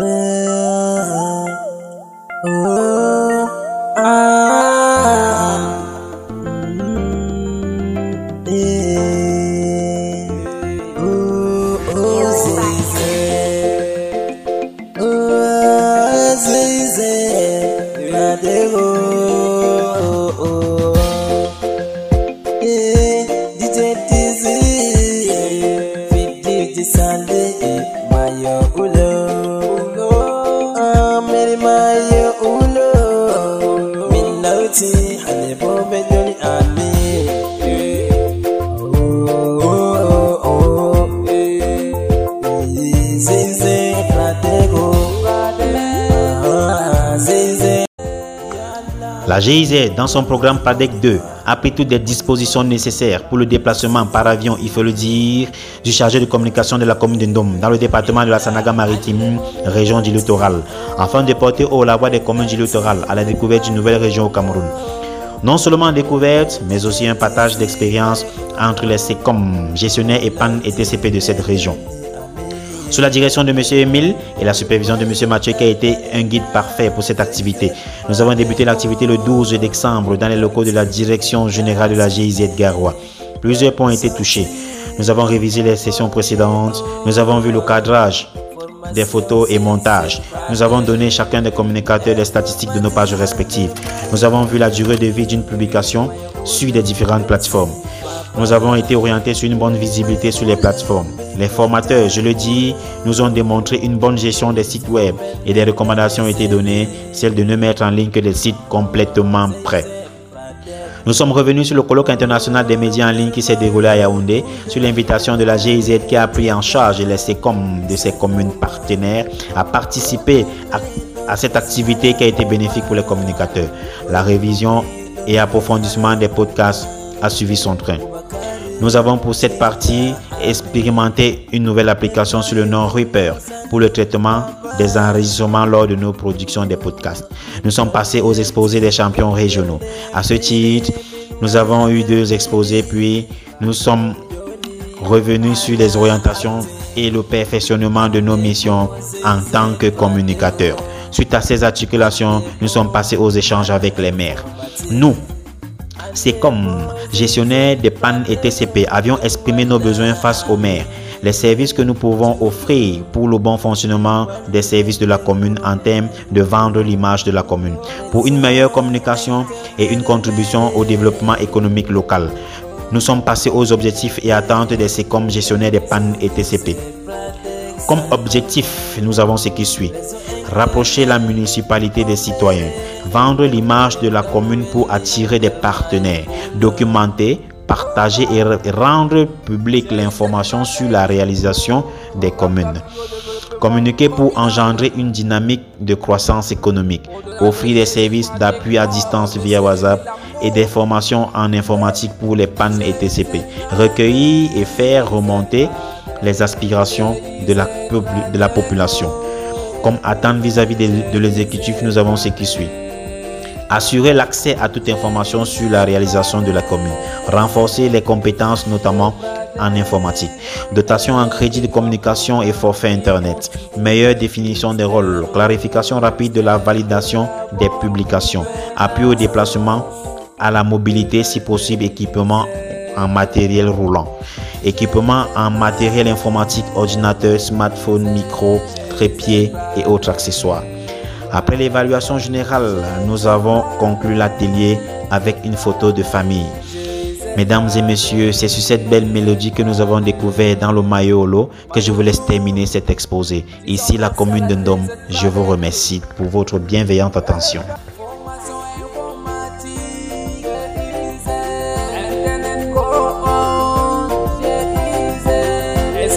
riêng La GIZ, dans son programme PADEC 2, a pris toutes les dispositions nécessaires pour le déplacement par avion, il faut le dire, du chargé de communication de la commune de Ndom dans le département de la Sanaga maritime, région du littoral, afin de porter haut la des communes du littoral à la découverte d'une nouvelle région au Cameroun. Non seulement découverte, mais aussi un partage d'expérience entre les SECOM, gestionnaires et PAN et TCP de cette région sous la direction de M. Emile et la supervision de M. Mathieu qui a été un guide parfait pour cette activité. Nous avons débuté l'activité le 12 décembre dans les locaux de la direction générale de la GIZ Garoua. Plusieurs points ont été touchés. Nous avons révisé les sessions précédentes. Nous avons vu le cadrage des photos et montages. Nous avons donné chacun des communicateurs des statistiques de nos pages respectives. Nous avons vu la durée de vie d'une publication sur les différentes plateformes. Nous avons été orientés sur une bonne visibilité sur les plateformes. Les formateurs, je le dis, nous ont démontré une bonne gestion des sites web et des recommandations ont été données, celles de ne mettre en ligne que des sites complètement prêts. Nous sommes revenus sur le colloque international des médias en ligne qui s'est déroulé à Yaoundé sur l'invitation de la GIZ qui a pris en charge les SECOM de ses communes partenaires à participer à, à cette activité qui a été bénéfique pour les communicateurs. La révision et approfondissement des podcasts a suivi son train. Nous avons pour cette partie expérimenté une nouvelle application sur le nom Reaper pour le traitement des enregistrements lors de nos productions des podcasts. Nous sommes passés aux exposés des champions régionaux. À ce titre, nous avons eu deux exposés, puis nous sommes revenus sur les orientations et le perfectionnement de nos missions en tant que communicateurs. Suite à ces articulations, nous sommes passés aux échanges avec les maires. Nous, comme gestionnaire des pannes et TCP avions exprimé nos besoins face aux maires, les services que nous pouvons offrir pour le bon fonctionnement des services de la commune en termes de vendre l'image de la commune, pour une meilleure communication et une contribution au développement économique local. Nous sommes passés aux objectifs et attentes de ces comme gestionnaires des pannes et TCP. Comme objectif, nous avons ce qui suit. Rapprocher la municipalité des citoyens, vendre l'image de la commune pour attirer des partenaires, documenter, partager et rendre publique l'information sur la réalisation des communes. Communiquer pour engendrer une dynamique de croissance économique, offrir des services d'appui à distance via WhatsApp et des formations en informatique pour les pannes et TCP. Recueillir et faire remonter les aspirations de la, population. Comme attente vis-à-vis -vis de, l'exécutif, nous avons ce qui suit. Assurer l'accès à toute information sur la réalisation de la commune. Renforcer les compétences, notamment en informatique. Dotation en crédit de communication et forfait Internet. Meilleure définition des rôles. Clarification rapide de la validation des publications. Appui au déplacement, à la mobilité, si possible, équipement en matériel roulant. Équipement en matériel informatique, ordinateur, smartphone, micro, trépied et autres accessoires. Après l'évaluation générale, nous avons conclu l'atelier avec une photo de famille. Mesdames et messieurs, c'est sur cette belle mélodie que nous avons découvert dans le Mayolo que je vous laisse terminer cet exposé. Ici, la commune de Ndom, je vous remercie pour votre bienveillante attention.